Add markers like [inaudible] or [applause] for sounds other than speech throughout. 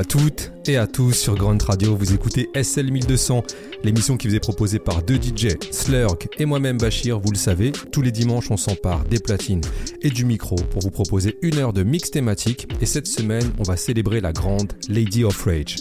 À toutes et à tous sur Grunt Radio. Vous écoutez SL 1200, l'émission qui vous est proposée par deux DJ, Slurk et moi-même Bachir. Vous le savez, tous les dimanches, on s'empare des platines et du micro pour vous proposer une heure de mix thématique. Et cette semaine, on va célébrer la grande Lady of Rage.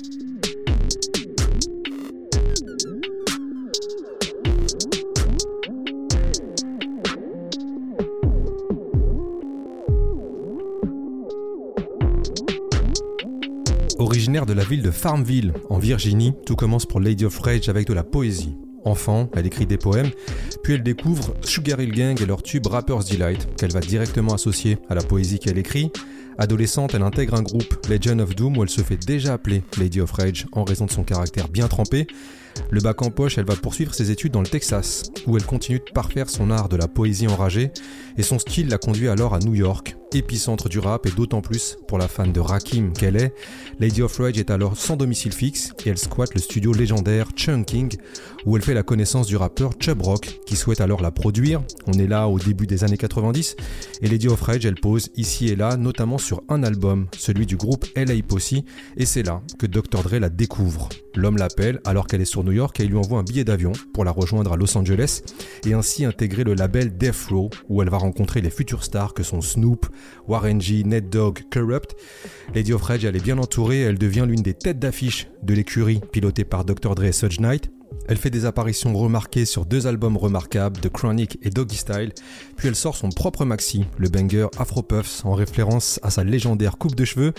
De la ville de Farmville, en Virginie, tout commence pour Lady of Rage avec de la poésie. Enfant, elle écrit des poèmes, puis elle découvre Sugar Hill Gang et leur tube Rapper's Delight, qu'elle va directement associer à la poésie qu'elle écrit. Adolescente, elle intègre un groupe, Legend of Doom, où elle se fait déjà appeler Lady of Rage en raison de son caractère bien trempé. Le bac en poche, elle va poursuivre ses études dans le Texas, où elle continue de parfaire son art de la poésie enragée, et son style la conduit alors à New York, épicentre du rap et d'autant plus pour la fan de Rakim qu'elle est. Lady of Rage est alors sans domicile fixe et elle squatte le studio légendaire Chunking où elle fait la connaissance du rappeur Chub Rock qui souhaite alors la produire. On est là au début des années 90 et Lady of Rage elle pose ici et là notamment sur un album, celui du groupe LA Posse et c'est là que Dr Dre la découvre. L'homme l'appelle alors qu'elle est sur New York et lui envoie un billet d'avion pour la rejoindre à Los Angeles et ainsi intégrer le label Death Row où elle va rencontrer les futurs stars que sont Snoop, Warren G, Ned Dogg, Corrupt. Lady of Rage, elle est bien entourée, elle devient l'une des têtes d'affiche de l'écurie pilotée par Dr. Dre et Suge Knight. Elle fait des apparitions remarquées sur deux albums remarquables, The Chronic et Doggy Style, puis elle sort son propre maxi, le banger Afro Puffs, en référence à sa légendaire coupe de cheveux.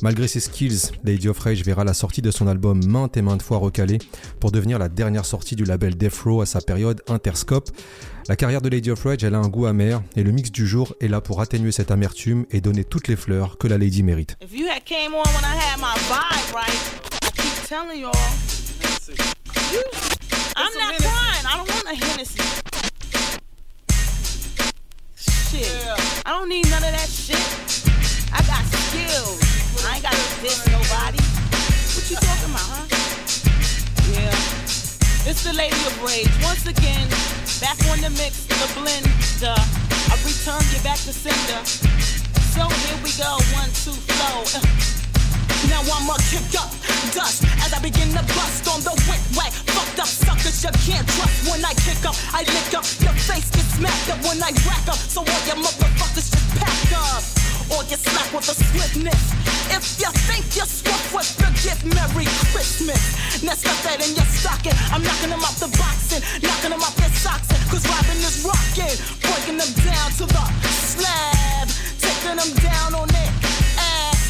Malgré ses skills, Lady of Rage verra la sortie de son album maintes et maintes fois recalé pour devenir la dernière sortie du label Death Row à sa période Interscope. La carrière de Lady of Rage, elle a un goût amer et le mix du jour est là pour atténuer cette amertume et donner toutes les fleurs que la Lady mérite. If you had came on when I had my vibe right, I keep telling y'all. You, I'm not crying. I don't want a Hennessy. Shit. I don't need none of that shit. I got skills. I ain't got to diss nobody. What you talking about, huh? Yeah. It's the Lady of Rage. Once again, back on the mix, in the blender. I return you back to sender. So here we go, one. Now I'ma kick up dust as I begin to bust on the wick whack. Fucked up suckers you can't trust when I kick up. I lick up your face, get smacked up when I rack up. So all your motherfuckers just pack up. Or get slapped with a swiftness. If you think you're swift with the gift, Merry Christmas. Now stuff that in your stocking. I'm knocking them off the boxing, knocking them off their socks. Cause Robin is rocking, breaking them down to the slab, taking them down on ass.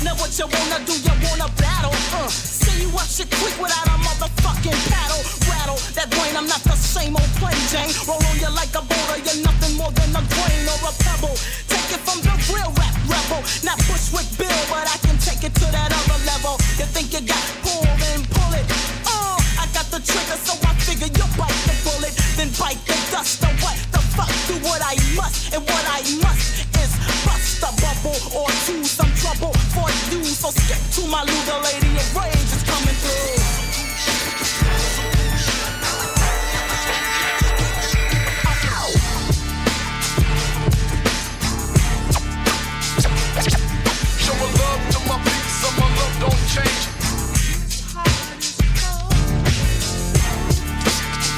Now what you wanna do? You wanna battle? Uh, say you up shit quick without a motherfucking paddle. Rattle that brain, I'm not the same old plain Jane. Roll on you like a boulder, you're nothing more than a grain or a pebble. Take it from the real rap rebel, not Bushwick Bill, but I can take it to that other level. You think you got pull, then pull it. Uh, I got the trigger, so I figure you bite the bullet, then bite the dust. Or what the fuck? Do what I must, and what I must is bust a bubble or choose some trouble for you. So skip to my Luda lady of rage is coming through.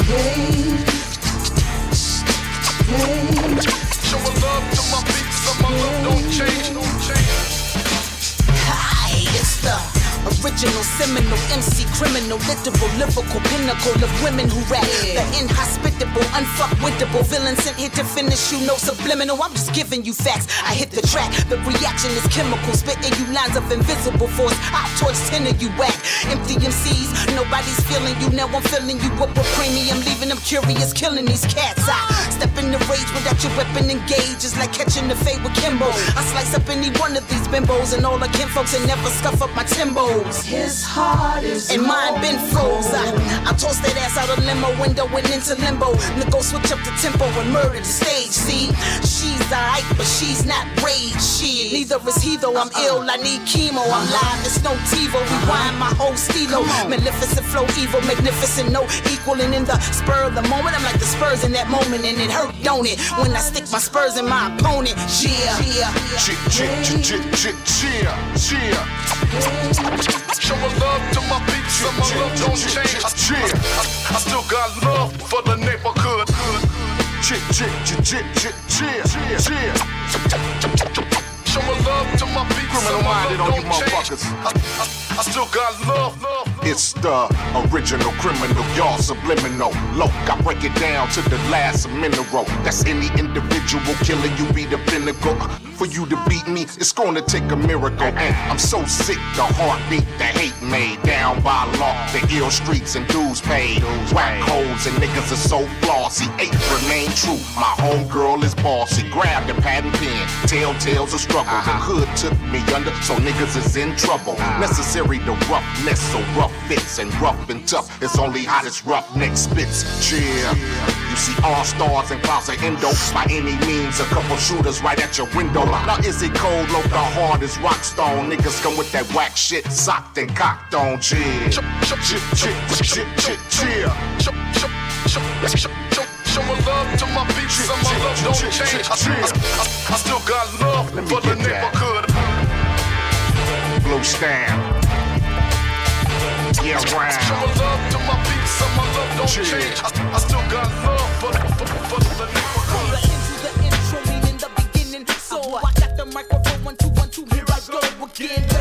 Show Show a love to my beats, my love don't change. Don't change. Hi, it's the original seminal MC criminal, literal, lyrical pinnacle of women who rap. The inhospitable, unfuckwittable villain sent here to finish you. No subliminal, I'm just giving you facts. I hit the track, the reaction is chemical, spitting you lines of invisible force. I torch ten of you whack. Empty MCs, nobody's feeling you. Now I'm filling you up with premium, leaving them curious, killing these cats. I step in the rage without your weapon engaged. It's like catching the fade with Kimbo. I slice up any one of these bimbos and all the kinfolks and never scuff up my timbos. His heart is And mine been froze. I, I tossed that ass out a limo window and into limbo. Nicole switch up the tempo and murder the stage. See, she's alright, but she's not rage. She neither is he though. I'm uh-uh. ill, I need chemo. I'm live, it's no TiVo. Rewind my whole stilo. Maleficent flow, evil, magnificent, no equaling in the spur of the moment. I'm like the Spurs in that moment, and it hurt, don't it? When I stick my Spurs in my opponent. Yeah, yeah, yeah. Cheer, cheer, cheer, cheer, cheer, cheer. Show my love to my peeps, so my love don't change. I, I, I still got love for the neighborhood. Cheer, cheer, cheer, cheer, cheer, cheer, cheer. Show my love to my peeps, so my love don't change. I, I, I still got love, love. It's the original criminal, y'all subliminal. Low, I break it down to the last mineral. That's any individual killer, you be the pinnacle. For you to beat me, it's gonna take a miracle. And I'm so sick, the heartbeat, the hate made down by law. The ill streets and dues paid. Whack holes and niggas are so flossy. Eight remain true. My homegirl is bossy. Grab the patent pen. Tell tales of struggle. The uh-huh. hood took me under, so niggas is in trouble. Uh-huh. Necessary to roughness, so rough fits and rough and tough. It's only hot as rough neck spits. Cheer. You see all stars and clouds of endo. By any means, a couple shooters right at your window cola. Now is it cold? Low, the hardest rock stone. Niggas come with that whack shit, socked and cocked on. Cheer, cheer, cheer, cheer, cheer. Show my love to my beats and my love don't change. I, I, I still got love for the neighborhood. Blue stamp. Yeah, right. Show my love to my beats and my love don't change. I, I still got love for, for, for the neighborhood. So I got the microphone, one, two, one, two, here I go again.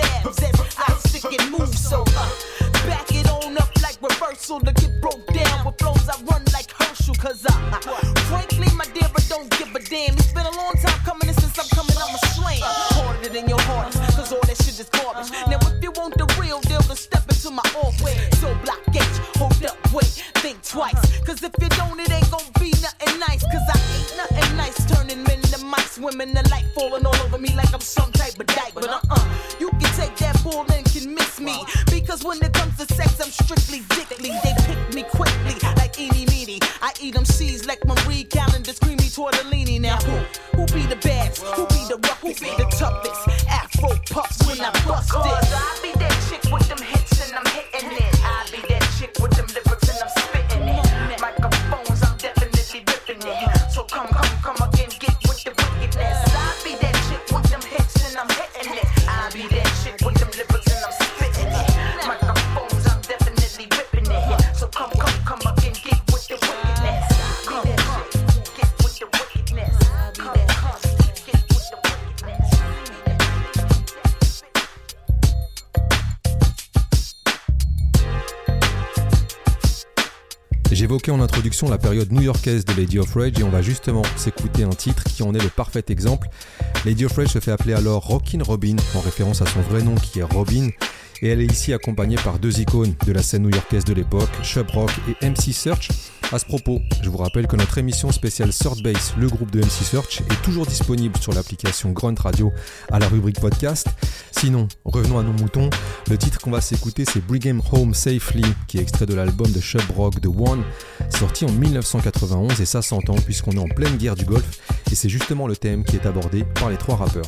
jabs I stick and move so. Uh, bad. Who be the rough? Who be En introduction la période new-yorkaise de Lady of Rage et on va justement s'écouter un titre qui en est le parfait exemple. Lady of Rage se fait appeler alors Rockin' Robin en référence à son vrai nom qui est Robin et elle est ici accompagnée par deux icônes de la scène new-yorkaise de l'époque, Shub Rock et MC Search. À ce propos, je vous rappelle que notre émission spéciale Third Base, le groupe de MC Search, est toujours disponible sur l'application Grunt Radio à la rubrique podcast. Sinon, revenons à nos moutons. Le titre qu'on va s'écouter, c'est Bring Him Home Safely, qui est extrait de l'album de Shub Rock The One, sorti en 1991 et ça s'entend puisqu'on est en pleine guerre du Golfe et c'est justement le thème qui est abordé par les trois rappeurs.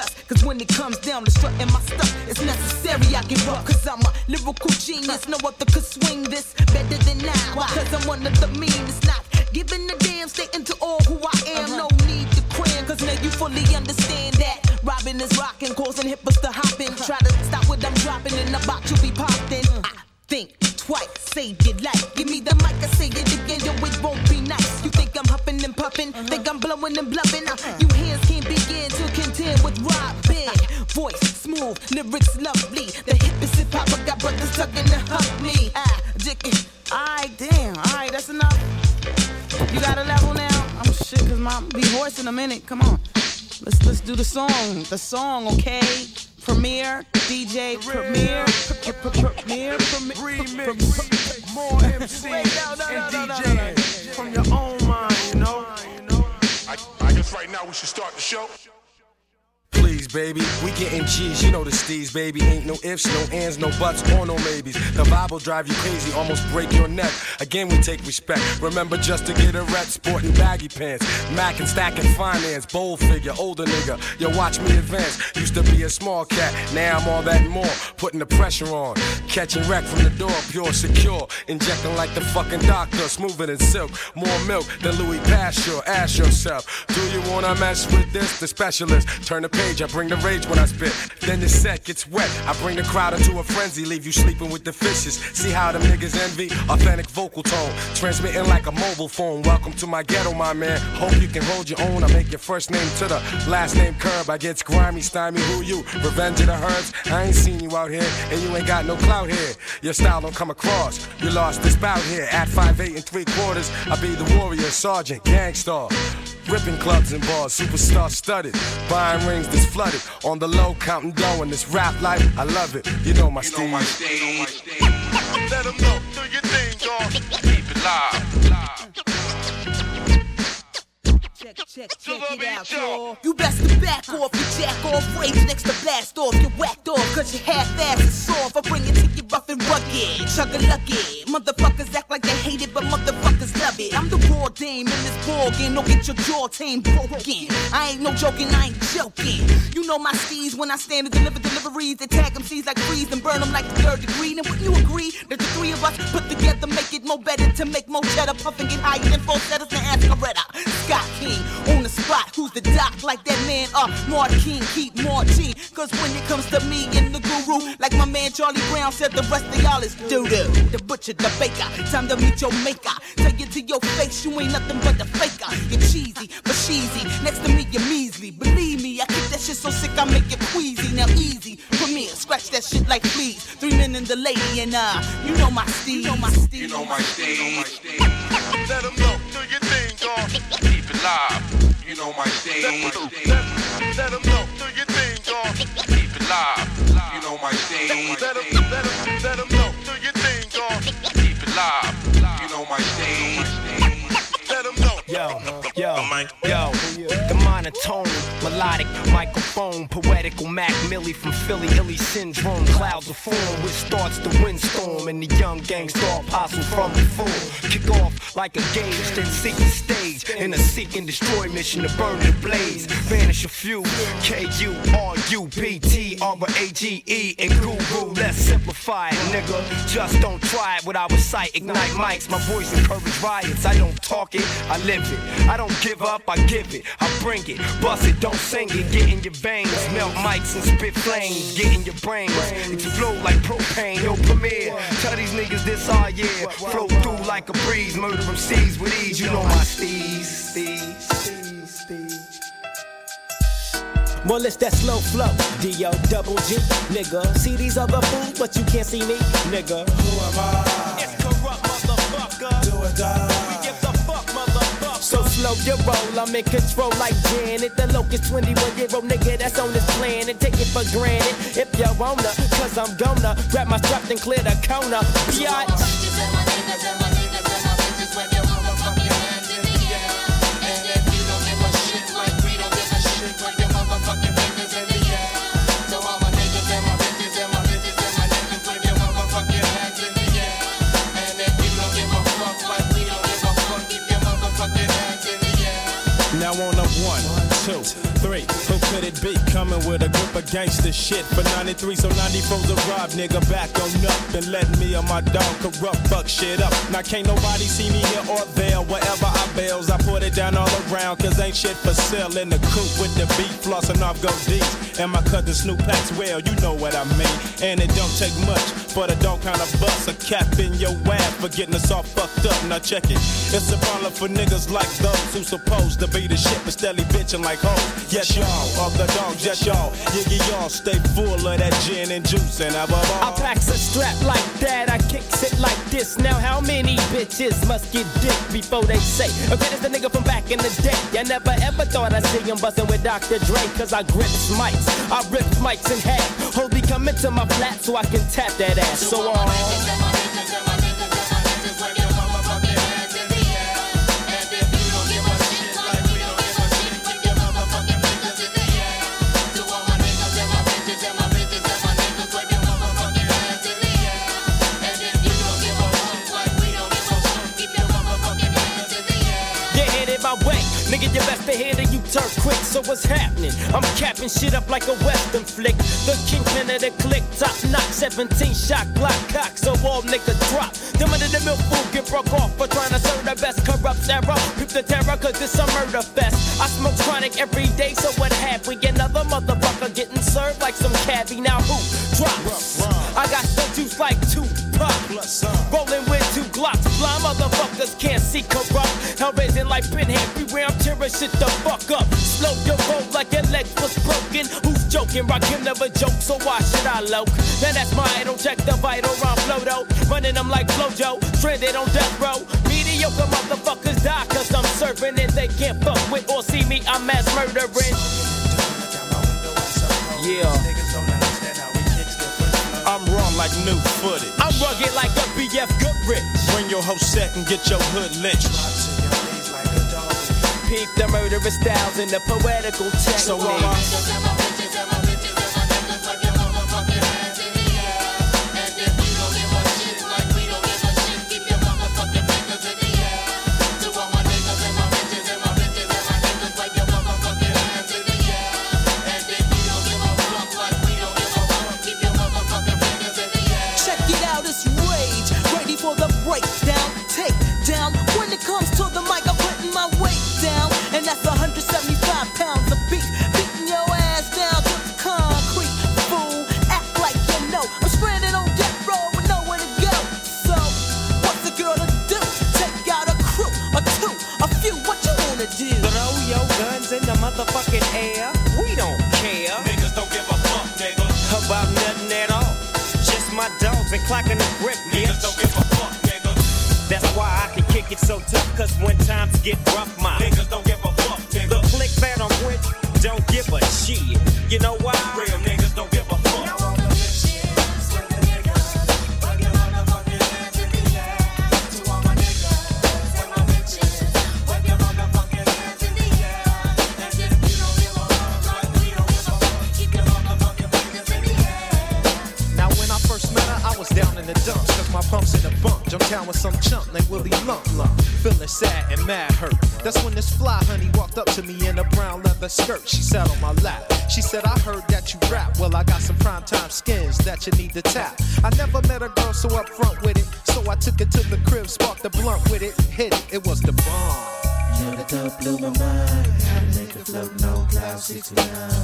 Dust, cause when it comes down to strutting my stuff, it's necessary I give up, cause I'm a lyrical genius. No other could swing this better than I. Why? Cause I'm one of the meanest, not giving a damn, stating to all who I am. Uh-huh. No need to cram, cause now you fully understand that. Robin is rocking, causing hippos to hop in. Uh-huh. Try to stop what I'm dropping in the box, you be popped in. Uh-huh. I think twice, save your life. Give me the mic, I say it again, yo, it won't be nice. You think I'm huffing and puffing, think I'm blowing and bluffing. Uh, you Voice smooth, lyrics lovely. The hippest hip hop, I got brothers tugging to hug me. Ah, dick it. Alright, damn, alright, that's enough. You got a level now? I'm shit, cause my be hoarse in a minute. Come on. Let's let's do the song. The song, okay? Premier, DJ, Premier, Premier, remix, more MCs and DJs from your own mind, you know. I, I guess right now we should start the show. Please, baby, we getting G's, you know the steez, baby. Ain't no ifs, no ands, no buts, or no maybes. The Bible drive you crazy, almost break your neck. Again, we take respect. Remember just to get a ret, sporting baggy pants. Mac and stacking finance, bold figure, older nigga. Yo, watch me advance. Used to be a small cat, now I'm all that and more. Putting the pressure on, catching wreck from the door, pure, secure. Injecting like the fucking doctor, smoother than silk. More milk than Louis Pasteur. Ask yourself, do you wanna mess with this? The specialist, turn the page, I bring the rage when I spit. Then the set gets wet, I bring the crowd into a frenzy, leave you sleeping with the fishes. See how them niggas envy? Authentic vocal tone, transmitting like a mobile phone. Welcome to my ghetto, my man. Hope you can hold your own. I make your first name to the last name curb. I get grimy, stymie, who you? Revenge of the herds. I ain't seen you out here, and you ain't got no clout here. Your style don't come across. You lost this bout here at 5'8 and 3 quarters. I be the warrior, sergeant, gangstar. Ripping clubs and bars, superstar studded. Buying rings that's flooded. On the low, counting dough in this rap life. I love it. You know my You know my style. stage. [laughs] Let them know, do your thing, dog. Keep it live. Check, check, check it out, y'all. You best to back off, you jack off, rage next to blast off, you whacked off, cause you half ass is soft. I bring it to you rough and rugged, chugga lucky. Motherfuckers Dame in this ball game, don't get your jaw tame broken. I ain't no joking, I ain't joking. You know my steez when I stand and deliver deliveries, they tag them C's like freeze and burn them like the third degree. Now wouldn't you agree that the three of us put together make it more better to make more cheddar, puff and get higher than falsettos and ask. Spot, who's the doc like that man? Uh, Martin keep Martin. Cause when it comes to me and the guru, like my man Charlie Brown said, the rest of y'all is doo doo. The butcher, the baker, time to meet your maker. Tell you to your face, you ain't nothing but the faker. You're cheesy, but cheesy. Next to me, you're measly. Believe me, I keep that shit so sick, I make it queasy. Now easy, Premier, scratch that shit like fleas. Three men and the lady, and uh, you know my steez. You know my steez. You know my stage. Let them know, do your thing, dog. Keep it live. You know my stage. Let them know, do your thing, dog. Keep it live. You know my stage. Let them, let them, let them know, do your thing, dog. Keep it live. You know my stage. Let them know. Yo, yo, yo, the monotone, melodic microphone, poetical Mac Millie from Philly, illy syndrome, clouds of form, which starts the windstorm, and the young gangster apostle from the before. Kick off like a gauge, then seek the stage, in a seek and destroy mission to burn the blaze. Vanish a few, K U R U B T R A G E, and Guru. Let's simplify it, nigga. Just don't try it without a sight. Ignite mics, my voice encourage riots. I don't talk it, I live it. I don't give up, I give it. I bring it, bust it, don't sing it. Get in your veins, melt mics and spit flames. Get in your brains, explode like propane. Yo, Premier, tell these niggas this all year. Flow through like a breeze, murder them seas with ease. You know my steez. More or that slow flow. D-O double G, nigga. See these other fools, but you can't see me, nigga. Who am I? It's Kurupt, motherfucker. Do or die. Slow your roll. I'm in control like Janet. The locust 21 year old nigga that's on this planet. Take it for granted if you wanna, cause I'm gonna grab my strap and clear the corner. Biatch. Coming with a group of gangster shit for 93. So 94's a rob, nigga. Back on up and let me and my dog Kurupt fuck shit up. Now can't nobody see me here or there. Wherever I bails, I put it down all around. Cause ain't shit for sale in the coop with the beat flossing off go deep. And my cousin Snoop Packs well, you know what I mean. And it don't take much for the dog kind of bust a cap in your ass for getting us all fucked up. Now check it. It's a problem for niggas like those who supposed to be the shit but steady bitching like hoes. Yes, y'all, of the dogs, yes, y'all. Yiggy, y'all stay full of that gin and juice and have a ball. I packs a strap like that, I kicks it like this. Now, how many bitches must get dick before they say, okay, it's the nigga from back in the day? I never ever thought I'd see him bustin' with Dr. Dre, cause I grip mics. I rip mics in half. Holy, come into my flat so I can tap that ass. So, on. uh, Nigga, you best to hear that you turn quick, so what's happening? I'm capping shit up like a western flick. The kingpin of the click, top knock, 17 shot, block cock, so all niggas drop. Them under the milk food get broke off for trying to serve the best Kurupt arrow. Peep the terror, cause it's a murder fest. I smoke chronic every day, so what have we? Another motherfucker getting served like some cabbie. Now who drops? I got some juice like two pop. Rolling with two glocks. Blind motherfuckers can't see Kurupt. Hell raising like pinhead, beware I'm tearing shit the fuck up. Slow your roll like your leg was broken. Who's joking? Rakim never joke, so why should I loke? Now that's my idol, check the vital round flow though. Running them like Flojo, stranded on death row. Mediocre motherfuckers die cause I'm serving and they can't fuck with or see me, I'm mass murdering. Yeah. I'm raw like new footage. I'm rugged like a BF Goodrich. Bring your whole set and get your hood lynched. Peep the murderous styles and the poetical uh, techniques. So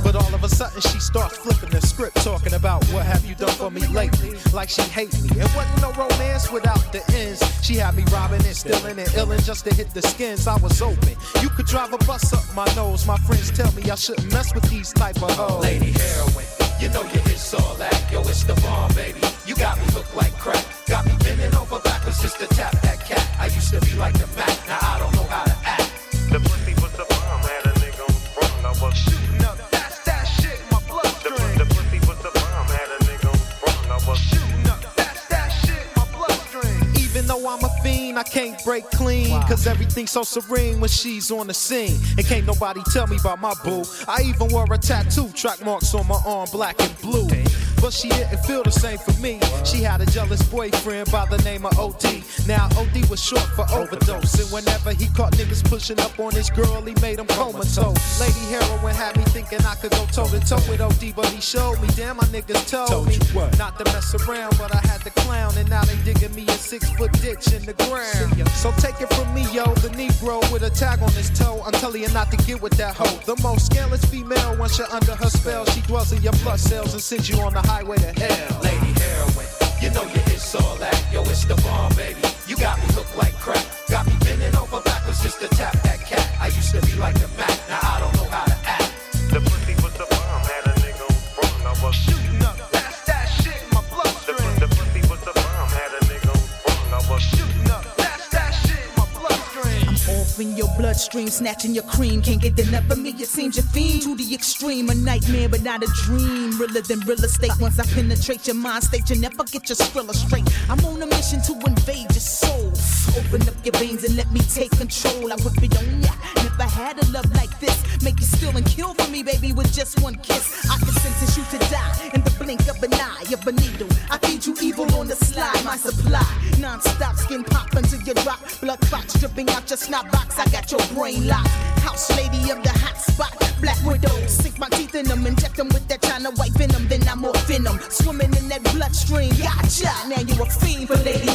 But all of a sudden she starts flipping the script, talking about what have you done for me lately? Like she hate me. It wasn't no romance without the ends. She had me robbing and stealing and illing just to hit the skins. I was open. You could drive a bus up my nose. My friends tell me I shouldn't mess with these type of hoes. Lady heroin, you know you it's all that. Yo, it's the bomb, baby. You got me hooked like crack. Got me bending over backwards just to tap that cat. I used to be like the Mac, now I don't know how can't break clean, cause everything's so serene when she's on the scene. And can't nobody tell me about my boo. I even wore a tattoo, track marks on my arm, black and blue. But she didn't feel the same for me. She had a jealous boyfriend by the name of OD. Now OD was short for overdose. And whenever he caught niggas pushing up on his girl, he made them comatose. Lady Heroin had me thinking I could go toe to toe with OD, but he showed me, damn, my niggas told, Told me not to mess around. But I had to clown, and now they digging me a six foot ditch in the ground. So take it from me, yo, the Negro with a tag on his toe. I'm telling you not to get with that hoe. The most scandalous female, once you're under her spell, she dwells in your blood cells and sends you on the highway to hell. Lady heroin, you know you it's all that. Yo, it's the bomb, baby. You got me hooked like crack. Got me bending over backwards just to tap that cat. I used to be like the Mac, now I don't in your bloodstream, snatching your cream. Can't get enough of me, it seems you're fiend to the extreme. A nightmare, but not a dream. Realer than real estate. Once I penetrate your mind state, you never get your skrilla straight. I'm on a mission to invade your soul. Open up your veins and let me take control. I whip it on ya. Never had a love like this. Make you still and kill for me, baby, with just one kiss. I can sentence you to die in the blink of an eye of a needle. I feed you evil on the slide, my supply. Non-stop skin pop until you drop. Blood clots dripping out your snot box. I got your brain locked. House lady of the hot spot. Black widow. Sink my teeth in them, inject them with that China white venom. Then I'm off. Swimming in that bloodstream. Gotcha. Now you a fiend for lady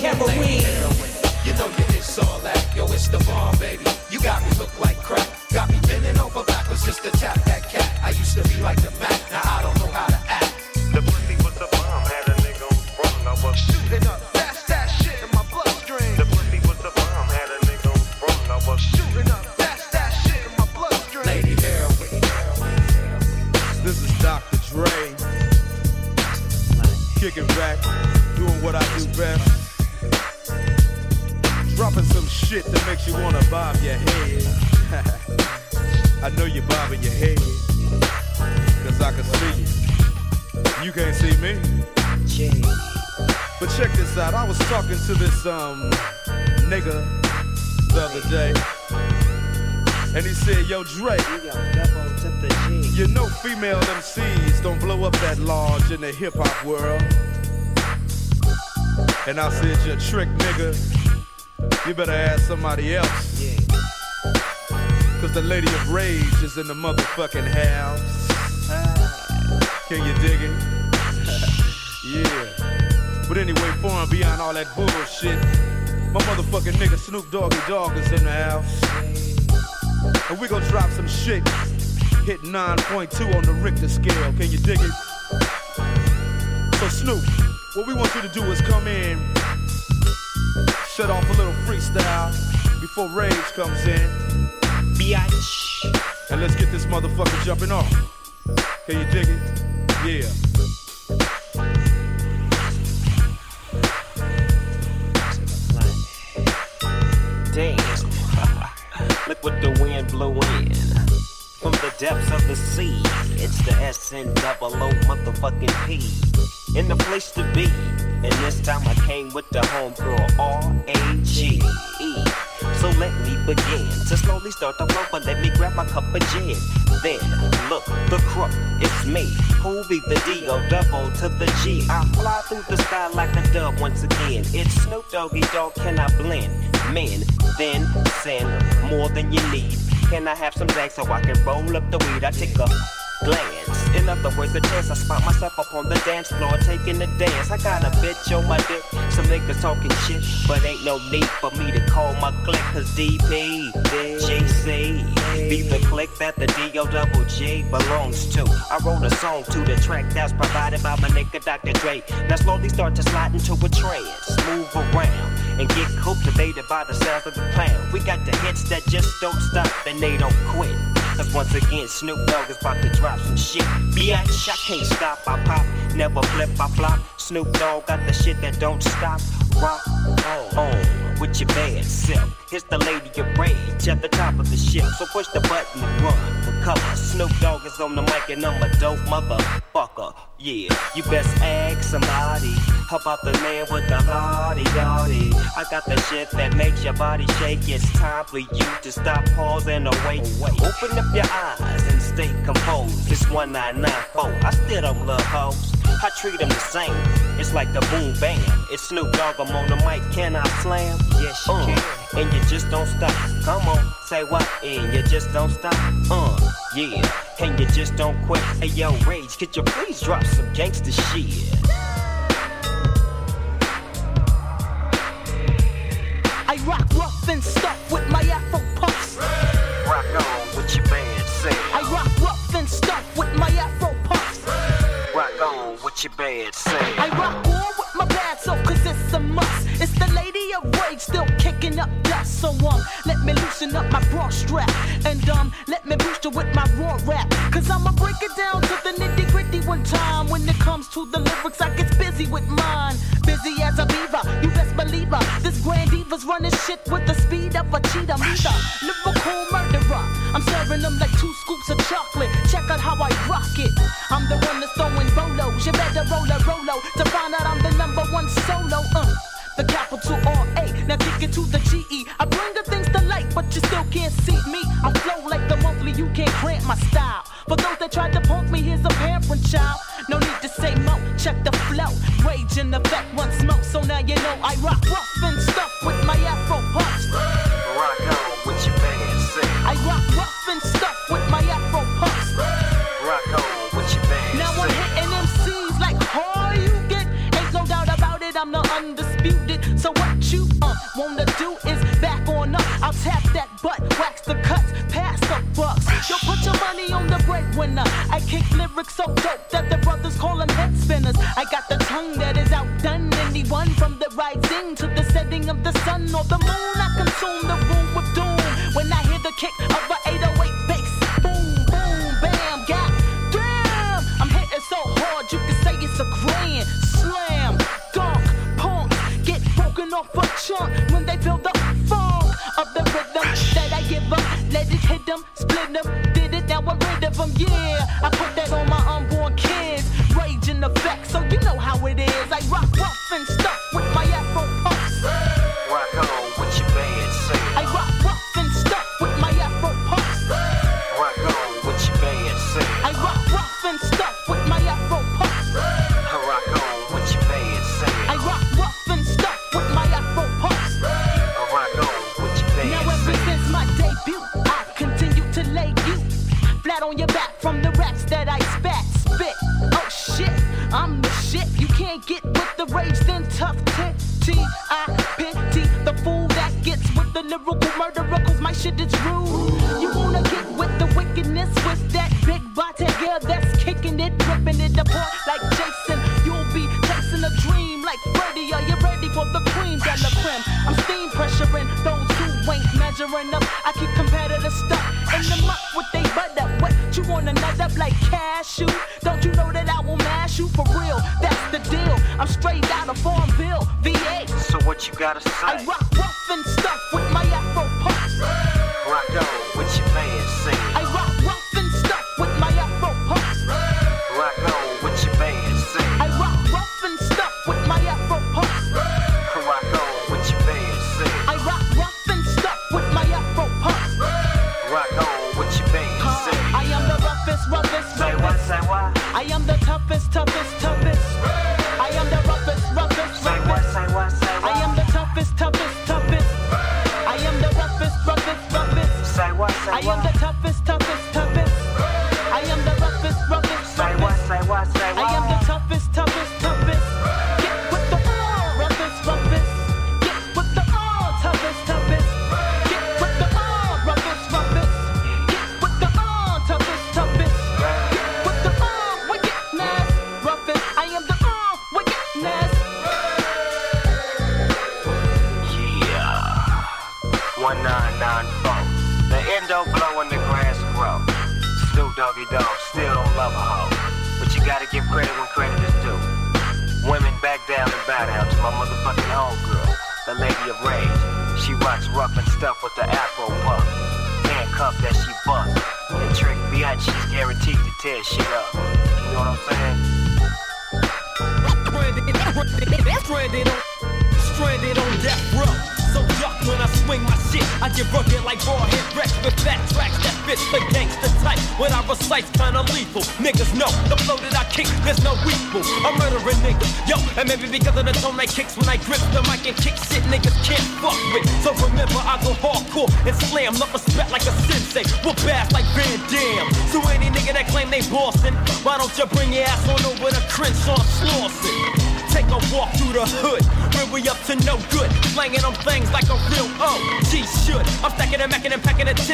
female MCs don't blow up that large in the hip hop world. And I said, you trick nigga. You better ask somebody else. Cause the lady of rage is in the motherfucking house. Can you dig it? [laughs] yeah. But anyway, for and beyond all that bullshit, my motherfucking nigga Snoop Doggy Dogg is in the house. And we gonna drop some shit. Hit 9.2 on the Richter scale. Can you dig it? So Snoop, what we want you to do is come in, shut off a little freestyle before Rage comes in. Biatch. And let's get this motherfucker jumping off. Can you dig it? Yeah. SN double O motherfucking P. In the place to be. And this time I came with the homegirl R-A-G-E. So let me begin to slowly start the flow, but let me grab my cup of gin. Then look, the crook, it's me. Who be the D-O double to the G? I fly through the sky like a dove once again. It's Snoop Doggy Dogg, can I blend? Men, then send more than you need. Can I have some Zag so I can roll up the weed? I take a glance. In other words, the chance I spot myself up on the dance floor taking the dance. I got a bitch on my dick, some niggas talking shit, but ain't no need for me to call my clique, cause DP, JC, be the clique that the D-O double G belongs to. I wrote a song to the track that's provided by my nigga Dr. Dre. Now slowly start to slide into a trance, move around. And get cultivated by the sounds of the pound. We got the hits that just don't stop, and they don't quit. Cause once again, Snoop Dogg is about to drop some shit. Bitch, I can't stop, I pop, never flip, I flop. Snoop Dogg got the shit that don't stop. Rock on, with your bad self. Here's the lady of rage at the top of the shelf. So push the button and run for cover. Snoop Dogg is on the mic and I'm a dope motherfucker. Yeah, you best ask somebody about the man with the body yardie. I got the shit that makes your body shake. It's time for you to stop, pause, and awake. Open up your eyes and stay composed. It's 1994. I still don't love hoes. I treat them the same. It's like the boom bam. It's Snoop Dogg, I'm on the mic. Can I slam? Yes, you can. And you just don't stop. Come on, say what? And you just don't stop. Uh, yeah. And you just don't quit. Hey, yo, Rage, could you please drop some gangster shit? I rock rough and stuff your. I rock on with my bad self cause it's a must. It's the lady of rage still kicking up dust. So um, let me loosen up my bra strap. And um, let me boost it with my raw rap. Cause I'ma break it down to the nitty gritty one time. When it comes to the lyrics, I get busy with mine. Busy as a beaver, you best believe her. This grand diva's running shit with the speed of a cheetah. Me the murderer. I'm serving them like two scoops of chocolate. Check out how I rock it. I'm the one that's throwing bolos. You better roll a rolo to find out I'm the number one solo. Uh, the capital R A. Now kick it to the G E. I bring the things to light, but you still can't see me. I flow like the monthly, you can't grant my style. For those that tried to punk me, here's a parent child. No need to say mo, check the flow. Rage in effect, one smoke, so now you know I rock rough and stuff lyrics so dope that the brothers call them head spinners. I got the tongue that is outdone anyone from the rising to the setting of the sun or the moon. I consume the room with doom when I hear the kick of a like cashew? Don't you know that I will mash you for real? That's the deal. I'm straight out of Farmville, VA. So what you gotta say? I rock rough and stuff with my afro puffs. Rock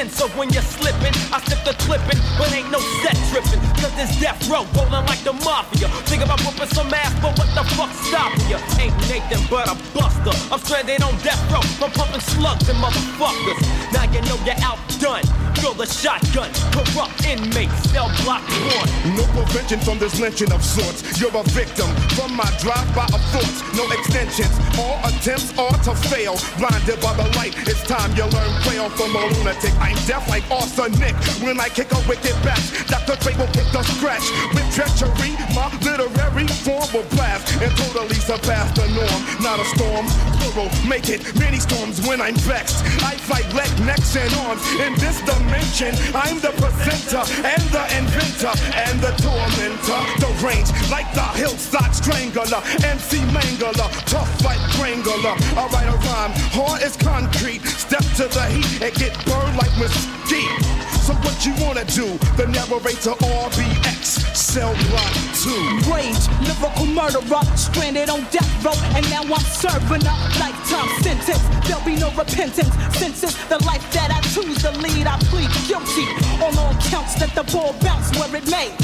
tin, so when you're slipping, I slip the clipping, but ain't no set tripping. Cause this death row rolling like the mafia. Think about whooping some ass, but what the fuck stopping you? Ain't Nathan but a buster. I'm stranded on death row from pumping slugs and motherfuckers. Now you know you're outdone. Feel the shotgun, corrupt inmate, cell block one. No prevention from this lynching of sorts. You're a victim from my drive-by of. No extensions. All attempts are to fail. Blinded by the light, it's time you learn quail from a lunatic. I'm deaf like arsenic. When I kick a wicked back, Dr. Dre will kick the scratch. With treachery, my literary form will blast and totally surpass the norm. Not a storm, plural, make it many storms when I'm vexed. I fight leg, necks, and arms in this dimension dimension. I'm the presenter and the inventor and the tormentor. The range like the hillside strangler, MC Mangler, tough like Wrangler. I write a rhyme, hard as concrete. Step to the heat and get burned like mesquite. So what you wanna do? The narrator RBX, cell block 2. Rage, lyrical murderer, stranded on death row, and now I'm serving a lifetime sentence. There'll be no repentance, since it's the life that I choose to lead. I plead guilty on all counts that the ball bounce where it may.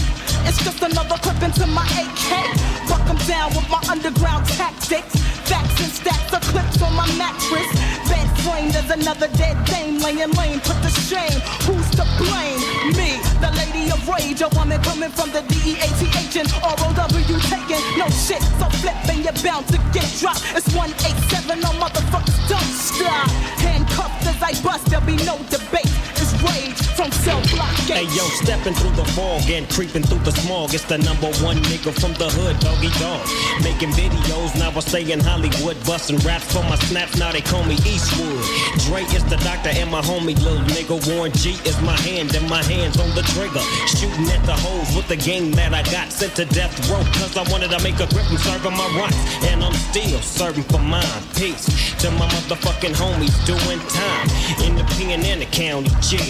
It's just another clip into my AK. Buck 'em down with my underground tactics. Facts and stacks of clips on my mattress. Bed frame, there's another dead dame laying lame. Put the shame, who's to blame? Me, the lady of rage, a woman coming from the D-E-A-T-H and R-O-W taking no shit. So flipping, you're bound to get dropped. It's 187, no motherfuckers don't stop. Handcuffed as I bust, there'll be no debate. From Hey yo, stepping through the fog and creeping through the smog. It's the number one nigga from the hood, Doggy Dogg. Making videos, now I stay in Hollywood. Busting raps for my snaps, now they call me Eastwood. Dre is the doctor and my homie, little nigga. Warren G is my hand and my hands on the trigger. Shooting at the hoes with the game that I got. Sent to death row, cause I wanted to make a grip and serving my rights. And I'm still serving for mine. Peace to my motherfucking homies doing time in the pen and the county jail.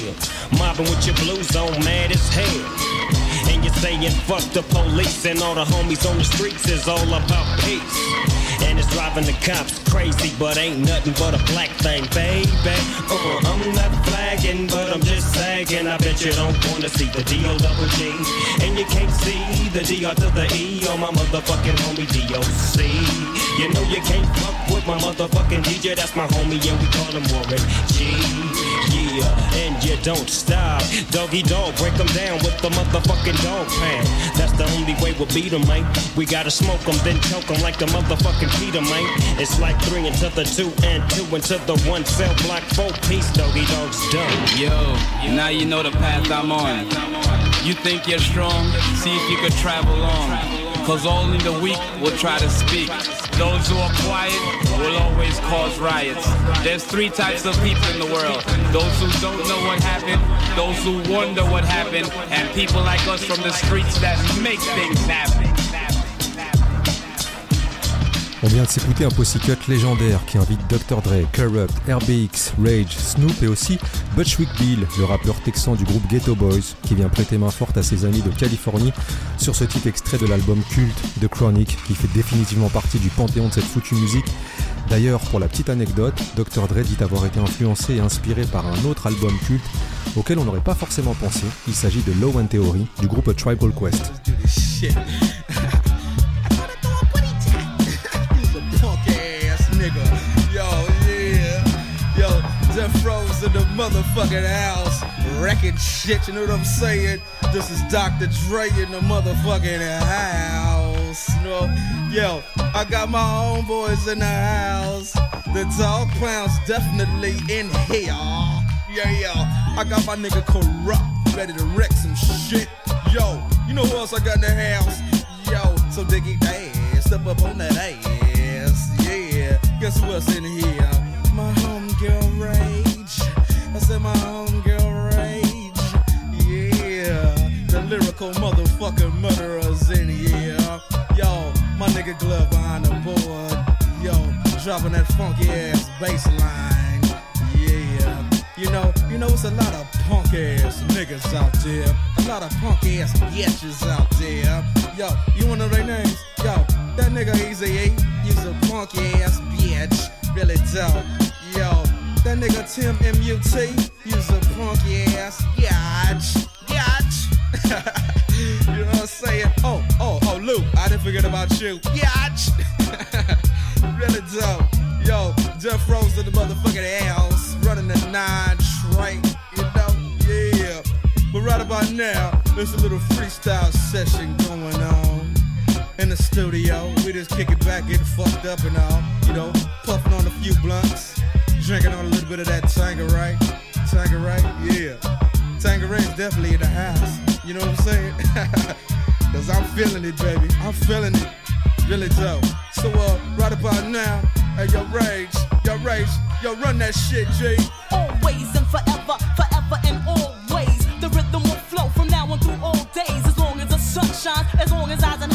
Mobbing with your blues on, mad as hell. And you're saying fuck the police and all the homies on the streets is all about peace. And it's driving the cops crazy, but ain't nothing but a black thing, baby. Uh, I'm not flagging, but I'm just sagging. I bet you don't wanna see the D-O double G. And you can't see the D-R to the E on my motherfucking homie D-O-C. You know you can't fuck with my motherfucking DJ, that's my homie, and we call him Warren G. And you don't stop. Doggy Dogg, break them down with the motherfucking Dogg Pound. That's the only way we'll beat them, man. We gotta smoke them, then choke them like the motherfucking Peter, man. It's like three into the two and two into the one cell block four piece. Doggy Dogg's done. Yo, now you know the path I'm on. You think you're strong? See if you could travel on. Cause only the weak will try to speak. Those who are quiet will always cause riots. There's three types of people in the world. Those who don't know what happened, those who wonder what happened, and people like us from the streets that make things happen. On vient de s'écouter un Pussycut légendaire qui invite Dr. Dre, Corrupt, RBX, Rage, Snoop et aussi Butchwick Bill, le rappeur texan du groupe Ghetto Boys, qui vient prêter main forte à ses amis de Californie sur ce titre extrait de l'album culte The Chronic, qui fait définitivement partie du panthéon de cette foutue musique. D'ailleurs, pour la petite anecdote, Dr. Dre dit avoir été influencé et inspiré par un autre album culte auquel on n'aurait pas forcément pensé. Il s'agit de Low End Theory du groupe Tribal Quest. [laughs] Death Row's in the motherfucking house. Wrecking shit, you know what I'm saying? This is Dr. Dre in the motherfucking house. You? Yo, I got my own boys in the house. The Dogg Pound's definitely in here. Yeah, yeah. I got my nigga Kurupt, ready to wreck some shit. Yo, you know who else I got in the house? Yo, so diggy ass, step up on that ass. Yeah, guess who else in here? My homegirl Rage. My homegirl Rage. Yeah, the lyrical motherfucking murderers in here. Yo, my nigga Glove behind the board. Yo, dropping that funky ass bass line. Yeah, you know, you know it's a lot of punk ass niggas out there. A lot of punk ass bitches out there. Yo, you wanna know their names? Yo, that nigga Easy E, he's a punk ass bitch. Really dope. Yo, that nigga Tim MUT, he's a punk ass bitch. Bitch. [laughs] you know what I'm saying? Oh, oh, oh, Luke, I didn't forget about you. Bitch. [laughs] really dope. Yo, Death Row's in the motherfucking house, running the nine train, you know? Yeah. But right about now, there's a little freestyle session going on in the studio. We just kick it back, getting fucked up and all, you know, puffing on a few blunts, drinking on a little bit of that Tanqueray. Tanqueray, yeah. Tanqueray's definitely in the house. You know what I'm saying? [laughs] Cause I'm feeling it, baby. I'm feeling it. Really dope. So uh, right about now, hey yo rage, yo rage, yo run that shit, G. Always and forever, forever and always. The rhythm will flow from now on through all days. As long as the sun shines, as long as Eisenhower's on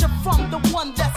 pressure from the one that's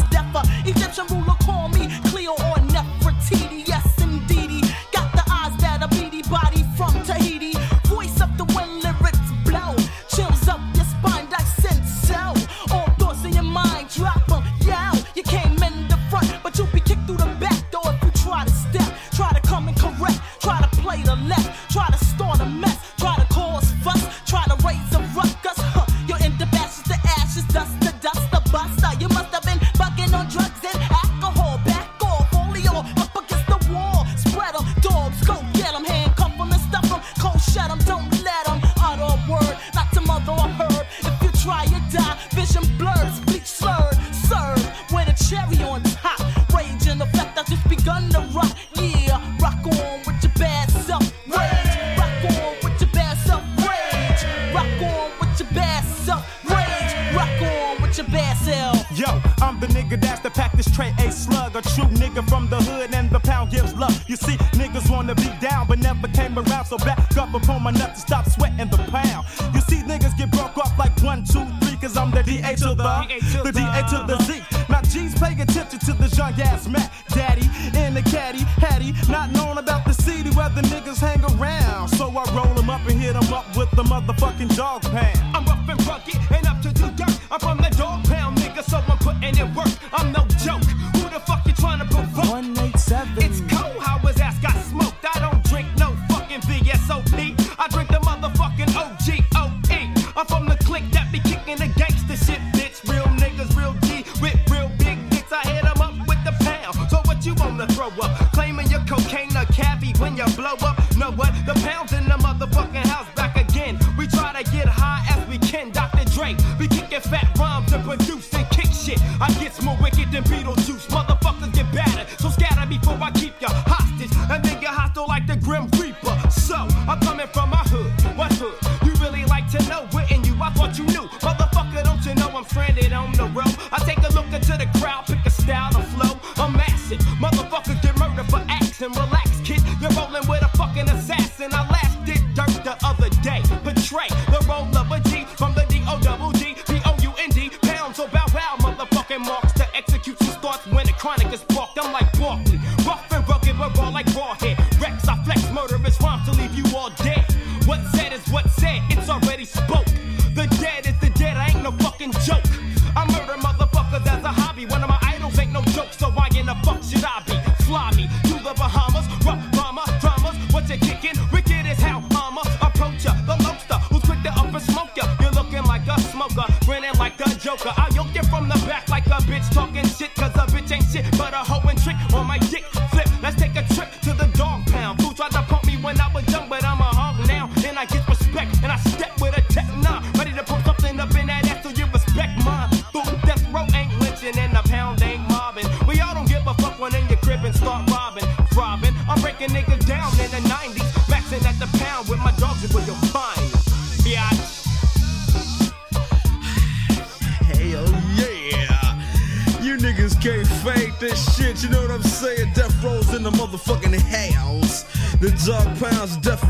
Wicked as hell. I'ma approach ya. The lobster who's quick to up and smoke ya. You're looking like a smoker, grinning like a joker. I yoke you from the back like a bitch talking shit,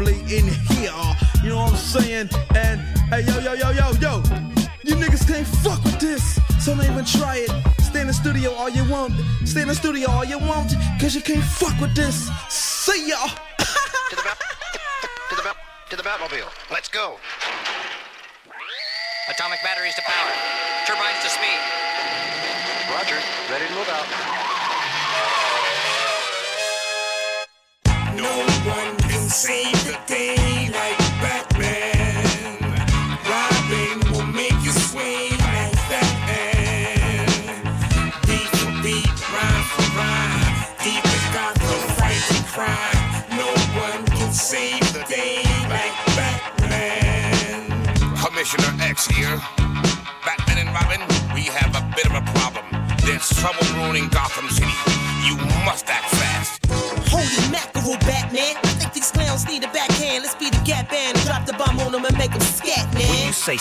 pound's in here. You know what I'm saying? And hey yo yo yo yo yo. You niggas can't fuck with this. So don't even try it. Stay in the studio all you want. Stay in the studio all you want. Cause you can't fuck with this. See ya! [laughs] to the Bat- to the bat to the Batmobile. Let's go. Atomic batteries to power. Turbines to speed. Roger. Ready to move out.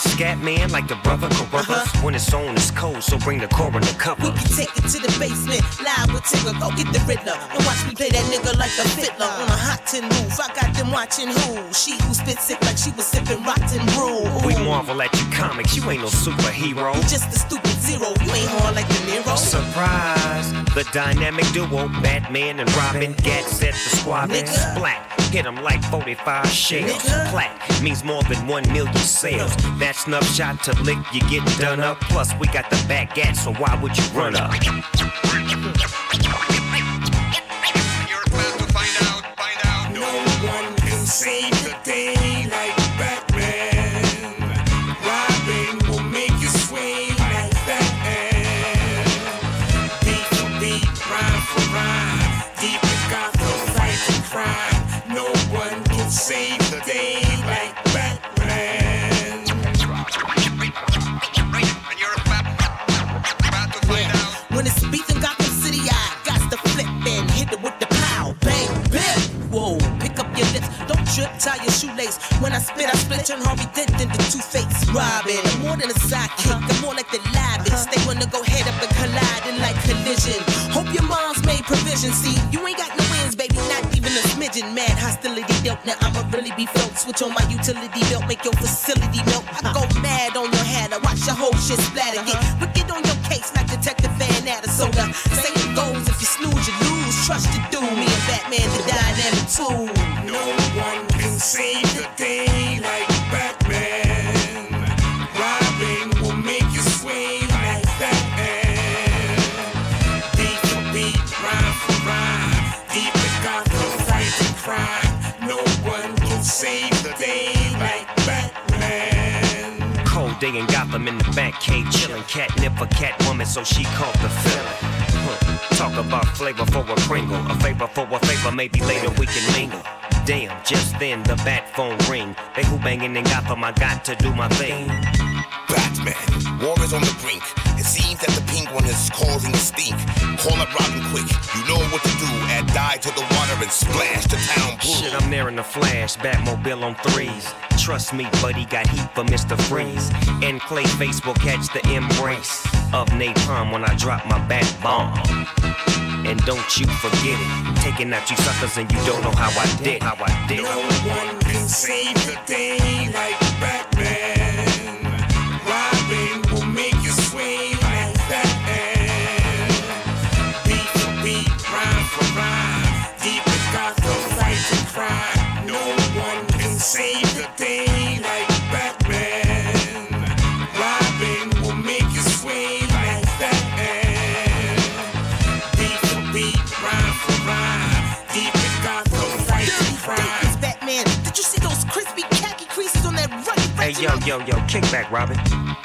Scat man, like the brother Carruthers, uh-huh. when it's on, it's cold, so bring the coroner cover. We can take it to the basement, live with Tigger. Go get the Riddler and watch me play that nigga like a fiddler on a hot tin roof. I got them watching who? She who spit sick like she was sipping rotten brew. We marvel at you comics, you ain't no superhero. You just a stupid zero. You ain't hard like De Niro. Surprise! The dynamic duo, Batman and Robin, Gat set the squad splat. Hit 'em like 45 shells. Plat means more than 1 million sales. That snub shot to lick, you get done up. Plus, we got the back gat, so why would you run up? Turn Harvey Dent into Two-Face. Robin, I'm more than a sidekick, I'm more like the lavish. They wanna go head up and collide in like collision. Hope your mom's made provision. See, you ain't got no wins, baby, not even a smidgen. Mad hostility built, now I'ma really be felt. Switch on my utility belt, make your facility melt. I go mad on your head, I watch your whole shit splatter. Get wicked on your case like Detective Van Addison. Say it goes, if you snooze, you lose. Trust you do, me and Batman, the dynamic too. No one can save Day in Gotham in the Batcave, chillin'. Catnip for Catwoman, so she caught the feeling. Talk about flavor for a Pringle, a favor for a favor, maybe later we can mingle. Damn, just then the bat phone ring. They who banging in Gotham, I got to do my thing. Batman, war is on the brink. It seems that the pink one is causing a stink. Call up Robin quick. You know what to do. Add dye to the water and splash the town blue. Shit, I'm there in the flash, Batmobile on threes. Trust me, buddy, got heat for Mr. Freeze. And Clayface will catch the embrace of napalm when I drop my bat bomb. And don't you forget it, taking out you suckers and you don't know how I did, how I did. No one can save the day like Batman. yo, yo, kick back, Robin.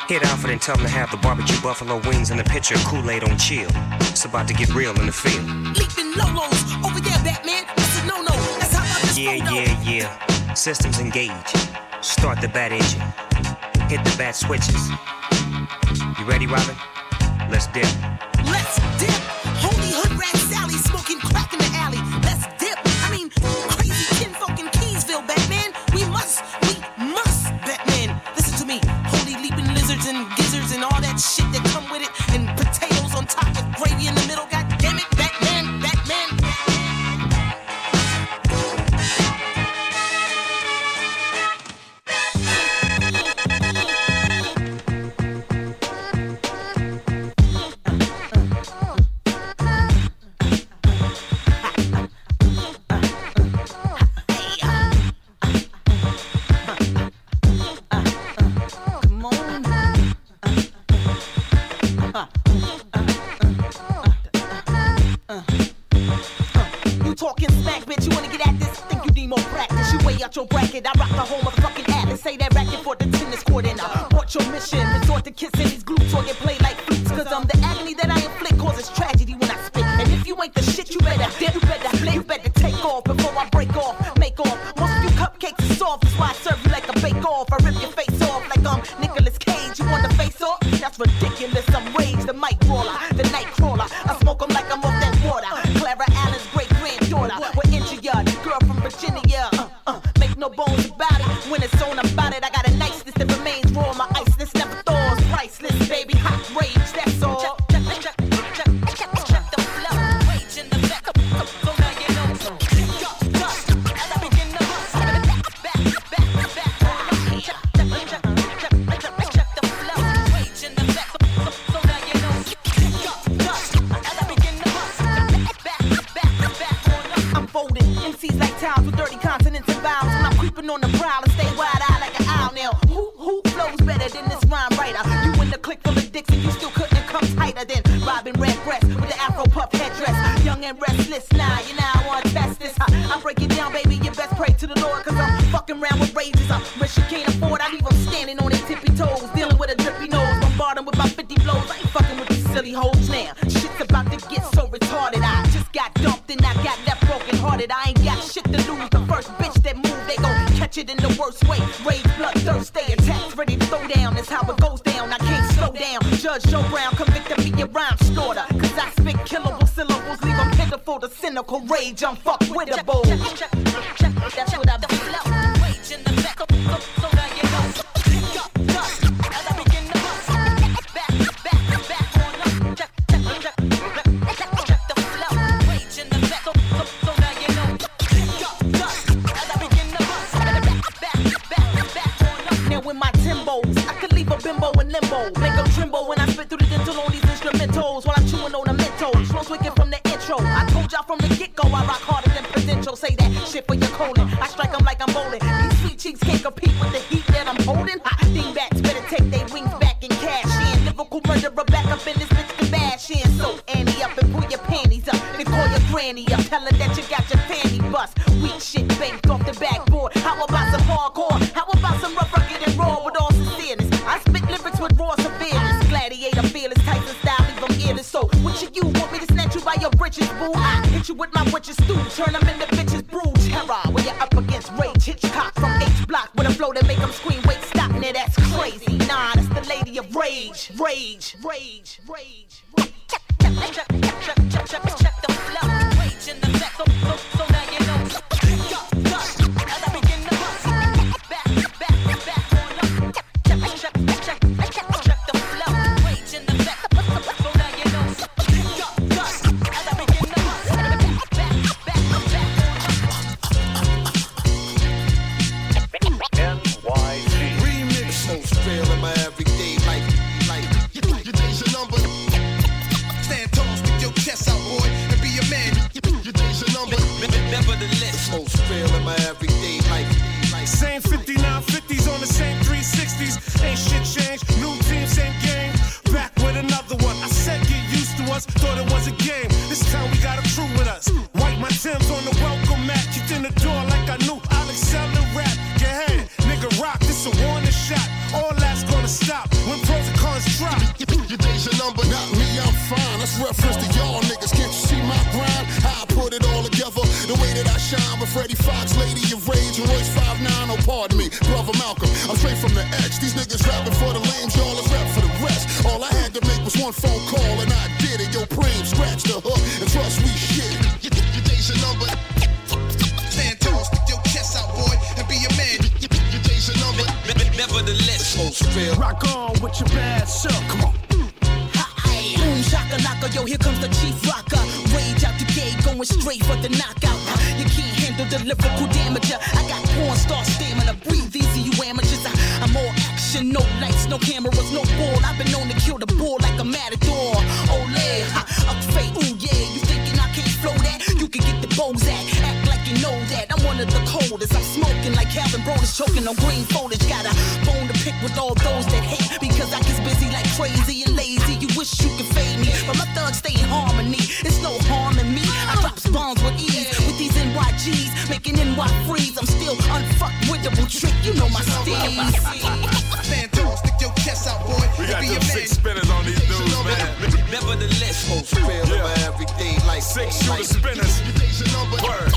Hit Alfred and tell him to have the barbecue buffalo wings and a pitcher of Kool-Aid on chill. It's about to get real in the field. Leaping lolos over there, Batman. No-no. That's how I Yeah, yeah, yeah. Systems engaged. Start the bat engine. Hit the bat switches. You ready, Robin? Let's dip. When the bitches bruise terror, when you're up against Rage Hitchcock from H Block, when a flow that make them scream, wait, stop, now that's crazy. Nah, that's the lady of rage, rage, rage, rage. rage. Check, check, check, check, check, check, check. these NYGs, making NY freeze. I'm still unfuckwittable trick, you know my steez. stick your chest out, boy. We got them six spinners on these dudes, man. Nevertheless, most fail yeah. everything like six shooter spinners. Word.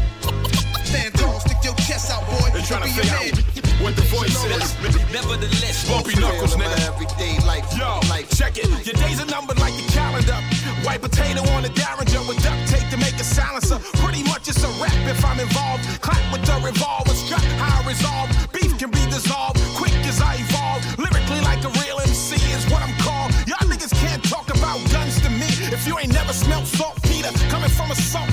Stand tall, stick your chest out, boy. They trying to figure out with the voices. Nevertheless, bumpy knuckles, nigga. Everyday life, yo, life. Check it. Your days are numbered like your calendar. White potato on a Derringer with duct tape to make a silencer. Pretty much it's a rap if I'm involved. Clap with the revolver, strap high resolve. Beef can be dissolved, quick as I evolve. Lyrically like a real MC is what I'm called. Y'all niggas can't talk about guns to me if you ain't never smelled saltpeter coming from a salt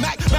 Mac.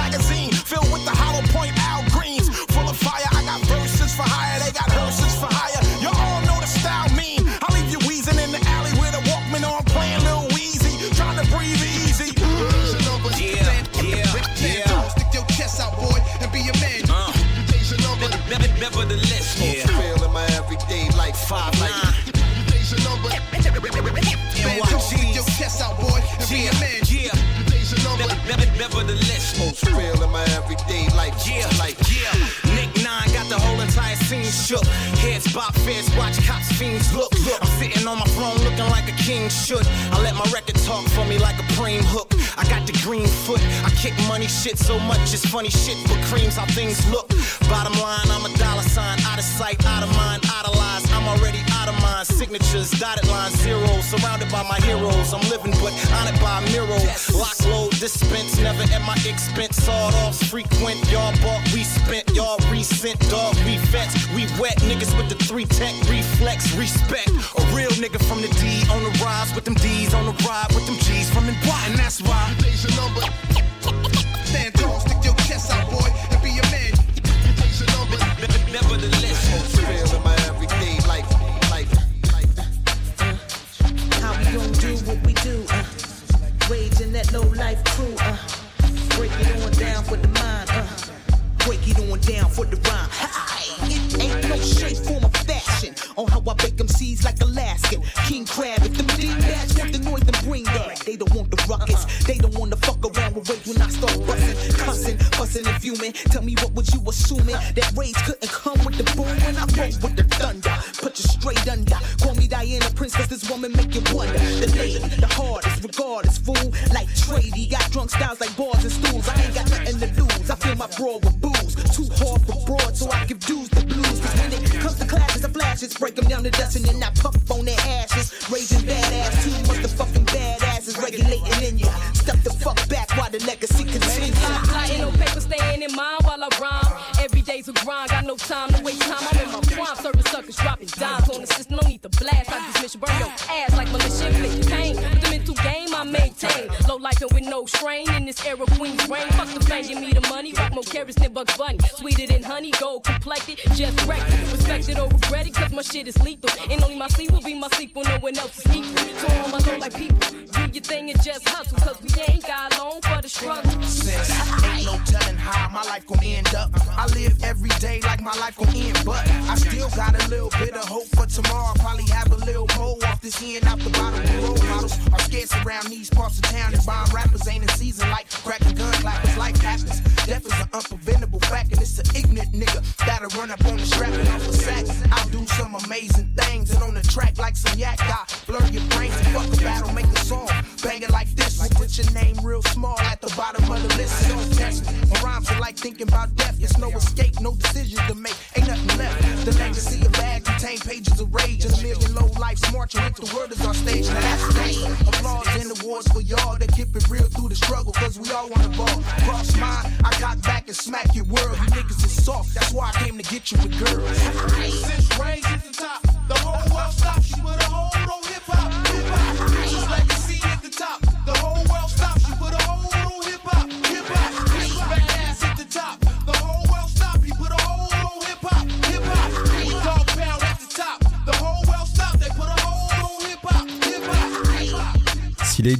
shook. Heads bob, watch cops, fiends look crook. I'm sitting on my throne looking like a king should. I let my record talk for me like a preem hook. I got the green foot. I kick money shit so much it's funny shit But creams how things look. Bottom line, I'm a dollar sign out of sight, out of mind, out of lies. I'm already out of mind. Signatures, dotted lines, zero. Surrounded by my heroes, I'm living but honored by a mural. Lock, load, dispense, never at my expense. Sawed off, frequent. Y'all bought, we spent. Y'all resent, dog, we fence. We wet niggas with the three tech reflex, respect. A real nigga from the D on the rise with them D's on the ride with them G's from the Y, and that's why. Today's your number. Stand tall, stick your chest out, boy, and be a man. Nevertheless, most real in my everyday life. life, life. Uh, how we gon' do what we do? Uh, waging that low life crew.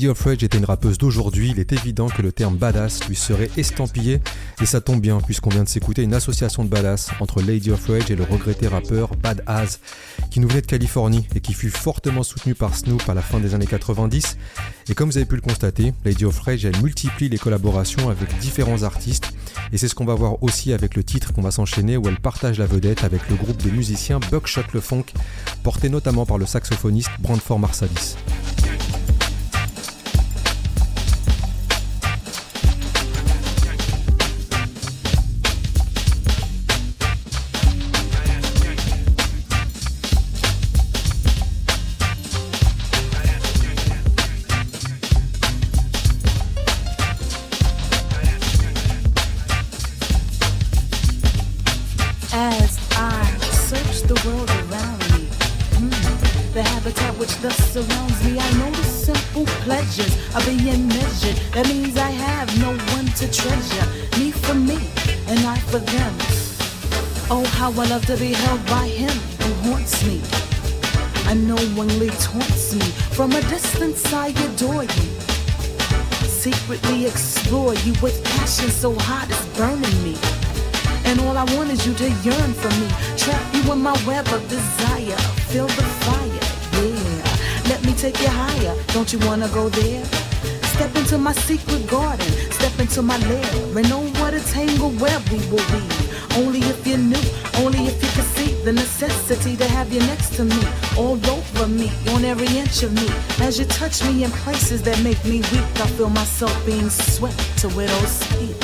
Lady of Rage était une rappeuse d'aujourd'hui, il est évident que le terme badass lui serait estampillé, et ça tombe bien puisqu'on vient de s'écouter une association de badass entre Lady of Rage et le regretté rappeur Bad qui nous venait de Californie et qui fut fortement soutenu par Snoop à la fin des années 90. Et comme vous avez pu le constater, Lady of Rage elle multiplie les collaborations avec différents artistes, et c'est ce qu'on va voir aussi avec le titre qu'on va s'enchaîner où elle partage la vedette avec le groupe de musiciens Buckshot Le Funk, porté notamment par le saxophoniste Brandford Marsalis. That make me weak, I feel myself being swept to widow's peak.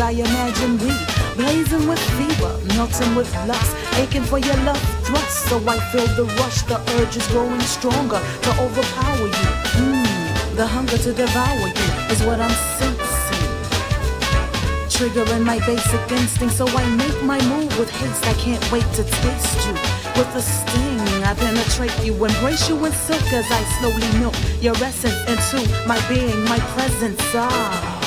I imagine we, blazing with fever, melting with lust, aching for your love thrust. So I feel the rush, the urge is growing stronger to overpower you. Mm, the hunger to devour you is what I'm sensing. Triggering my basic instinct, so I make my move with haste. I can't wait to taste you with a sting. I penetrate you, embrace you in silk as I slowly milk your essence into my being, my presence. Ah.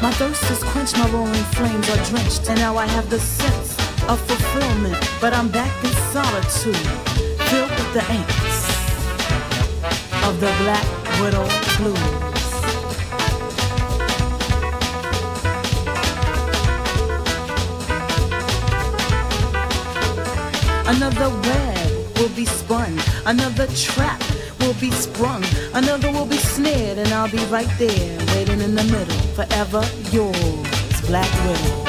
My thirst is quenched, my roaring flames are drenched, and now I have the sense of fulfillment. But I'm back in solitude, filled with the angst of the Black Widow Blues. Another web will be spun, another trap will be sprung, another will be snared, and I'll be right there, waiting in the middle, forever yours, Black Widow.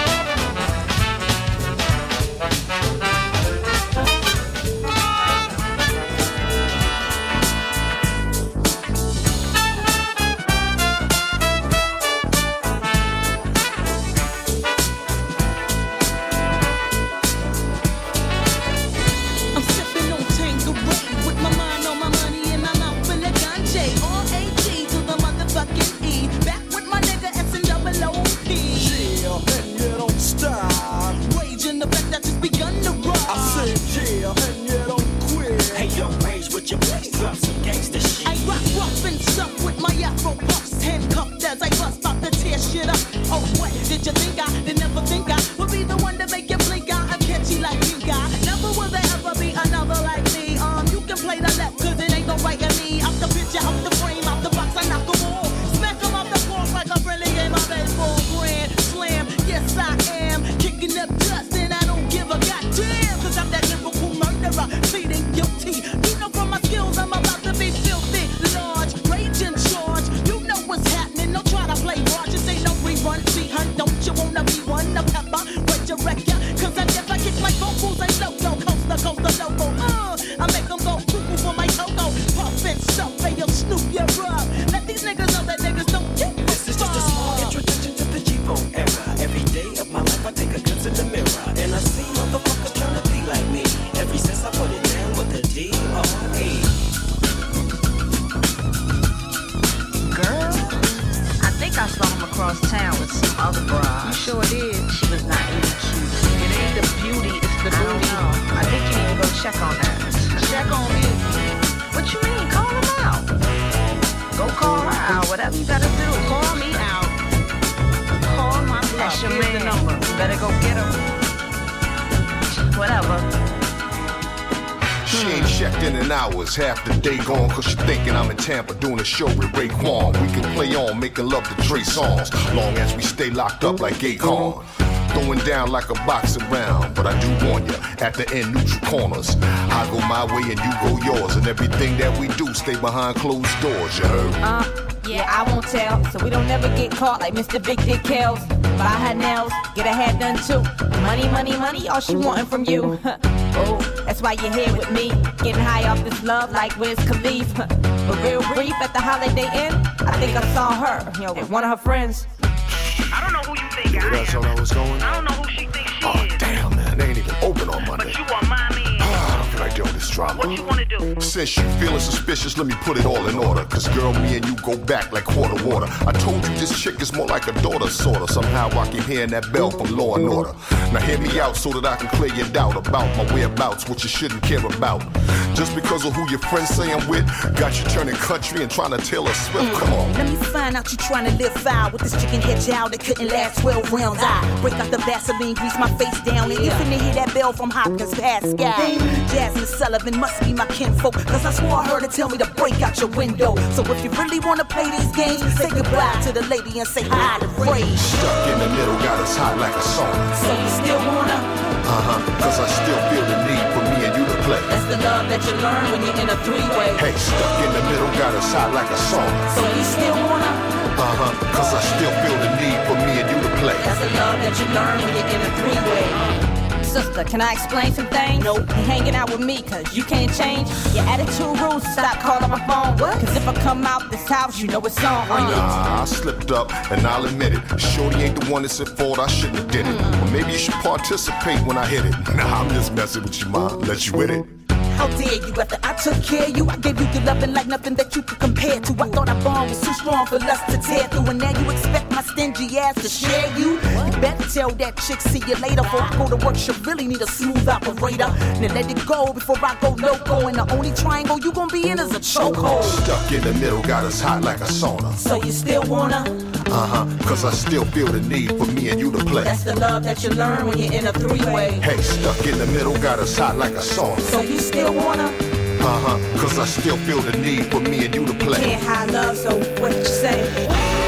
Songs, long as we stay locked up like Akon. Throwing down like a boxing round, but I do warn ya, at the end, neutral corners. I go my way and you go yours, and everything that we do stay behind closed doors, you heard? Uh, yeah, I won't tell, so we don't never get caught like Mr. Big Dick Kells. Buy her nails, get her hair done too. Money, money, money, all she wantin' from you. [laughs] oh, that's why you're here with me, getting high off this love like Wiz Khalifa. But real brief at the Holiday Inn, think I saw her, you know, with one of her friends. I don't know who you think I That's how that was going? I don't know who she thinks she Oh, is. damn, man, they ain't even open on Monday. But you are my man. Ah, I don't feel like dealing with this drama. What you wanna do? Since you feeling suspicious, let me put it all in order. Cause girl, me and you go back like quarter water. I told you this chick is more like a daughter, sorta. Somehow I keep hearing that bell from Law and Order. Now hear me out so that I can clear your doubt about my whereabouts, what you shouldn't care about. Just because of who your friends say I'm with, got you turning country and trying to Taylor Swift. Mm. Come on. Let me find out you trying to live foul with this chicken head child that couldn't last 12 rounds. I break out the Vaseline, grease my face down, and you finna hear that bell from Hopkins Pascal. Mm. Jazmine Sullivan must be my kinfolk, cause I swore I heard her tell me to break out your window. So if you really wanna play these games, say goodbye to the lady and say hi to Ray. Stuck in the middle, got us hot like a sauna. Still wanna? Uh huh, cause I still feel the need for me and you to play. That's the love that you learn when you're in a three-way. Hey, stuck in the middle, got us hot like a sauna. So you still wanna? Uh huh, cause I still feel the need for me and you to play. That's the love that you learn when you're in a three-way. Sister, can I explain some things? Nope. You hanging out with me cause you can't change your attitude rules. Stop calling my phone. What? Cause if I come out this house, you know it's on. on. Nah, I slipped up and I'll admit it. Shorty ain't the one that's at fault, I shouldn't have did it. Or maybe you should participate when I hit it. Nah, I'm just messing with you, mom. Let you with it. How dare you after I took care of you? I gave you your loving like nothing that you could compare to. I thought our bond was too strong for us to tear through. And now you expect my stingy ass to share you? You better tell that chick, see you later. Before I go to work, she really need a smooth operator. Now let it go before I go loco. And the only triangle you gon' be in is a chokehold. Stuck in the middle, got us hot like a sauna. So you still wanna? Uh huh, cause I still feel the need for me and you to play. That's the love that you learn when you're in a three-way. Hey, stuck in the middle, got us hot like a sauna. So you still wanna? Uh huh, cause I still feel the need for me and you to play. Can't hide love, so what you say?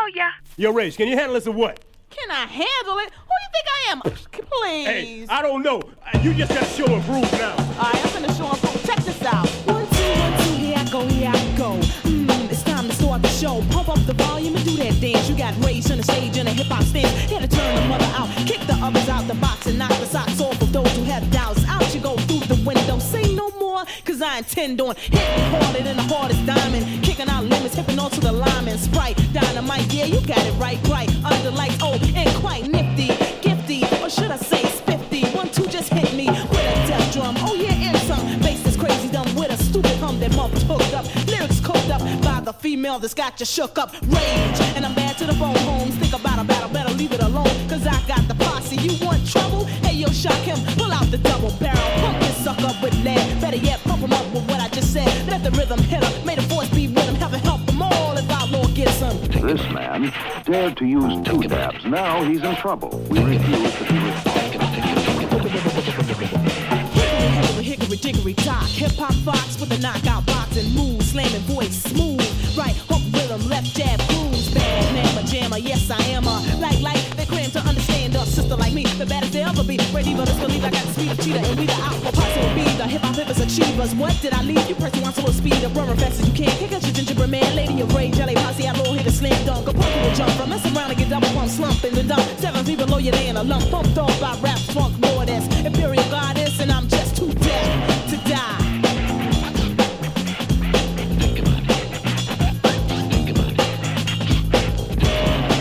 Sorry for ya. Yo, Rage, can you handle this or what? Can I handle it? Who do you think I am? Please. Hey, I don't know. Uh, You just got to show and prove now. All right, I'm finna show 'em proof. Check this out. One, two, one, two, here I go, here I go. Mm, it's time to start the show. Pump up the volume and do that dance. You got Rage on the stage in a hip hop stance. Here to turn the mother out, kick the others out the box and knock the socks off Cause I intend on hitting harder than the hardest diamond. Kicking out limits, hipping on to the lineman. Sprite, dynamite, yeah, you got it right, right. Under lights, oh, and quite nifty, gifty, or should I say spiffy? One, two, just hit me with a death drum. Oh, yeah, and some bass is crazy dumb with a stupid hum that mother's hooked up. Lyrics cooked up by the female that's got you shook up. Rage, and I'm bad to the bone. Homes think about a battle, better leave it alone. Cause I got the posse. You want trouble? Hey, yo, shock him. Pull out the double barrel. Pump this sucker with lead. Better yet, pump him up with what I just said. Let the rhythm hit him. May the force be with him. Heaven help them all if our Lord gets him. This man dared to use two dabs. Now he's in trouble. We refuse to be responsible. Hickory, dickory dock. Hip hop fox with a knockout boxing move, slamming voice smooth. Right hook rhythm, left jab grooves. Bad mamma jammer, yes I am a like like they claim to understand a sister like me, the baddest they ever be. Ready but it's believe I got the speed of cheetah and we the alpha posse will be the hip hop hippers achievers. What did I leave you? Wants a little speed of run fast as you can. Kick out your gingerbread man, lady of rage, jelly posse, I low hit a slam dunk, a punk will jump from mess around and get double pump slump in the dump. Seven feet below you laying a lump, pumped off by rap funk lordess, imperial goddess, and I'm just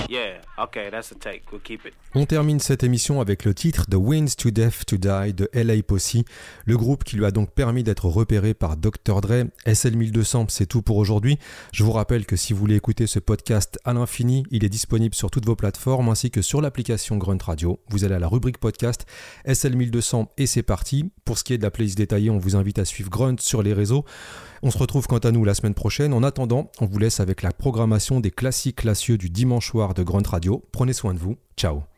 Yeah, okay, that's a take. We'll keep it. On termine cette émission avec le titre The Winds to Death to Die de LA Posse, le groupe qui lui a donc permis d'être repéré par Dr. Dre. SL1200, c'est tout pour aujourd'hui. Je vous rappelle que si vous voulez écouter ce podcast à l'infini, il est disponible sur toutes vos plateformes ainsi que sur l'application Grunt Radio. Vous allez à la rubrique podcast SL1200 et c'est parti. Pour ce qui est de la playlist détaillée, on vous invite à suivre Grunt sur les réseaux. On se retrouve quant à nous la semaine prochaine. En attendant, on vous laisse avec la programmation des classiques classieux du dimanche soir de Grunt Radio. Prenez soin de vous. Ciao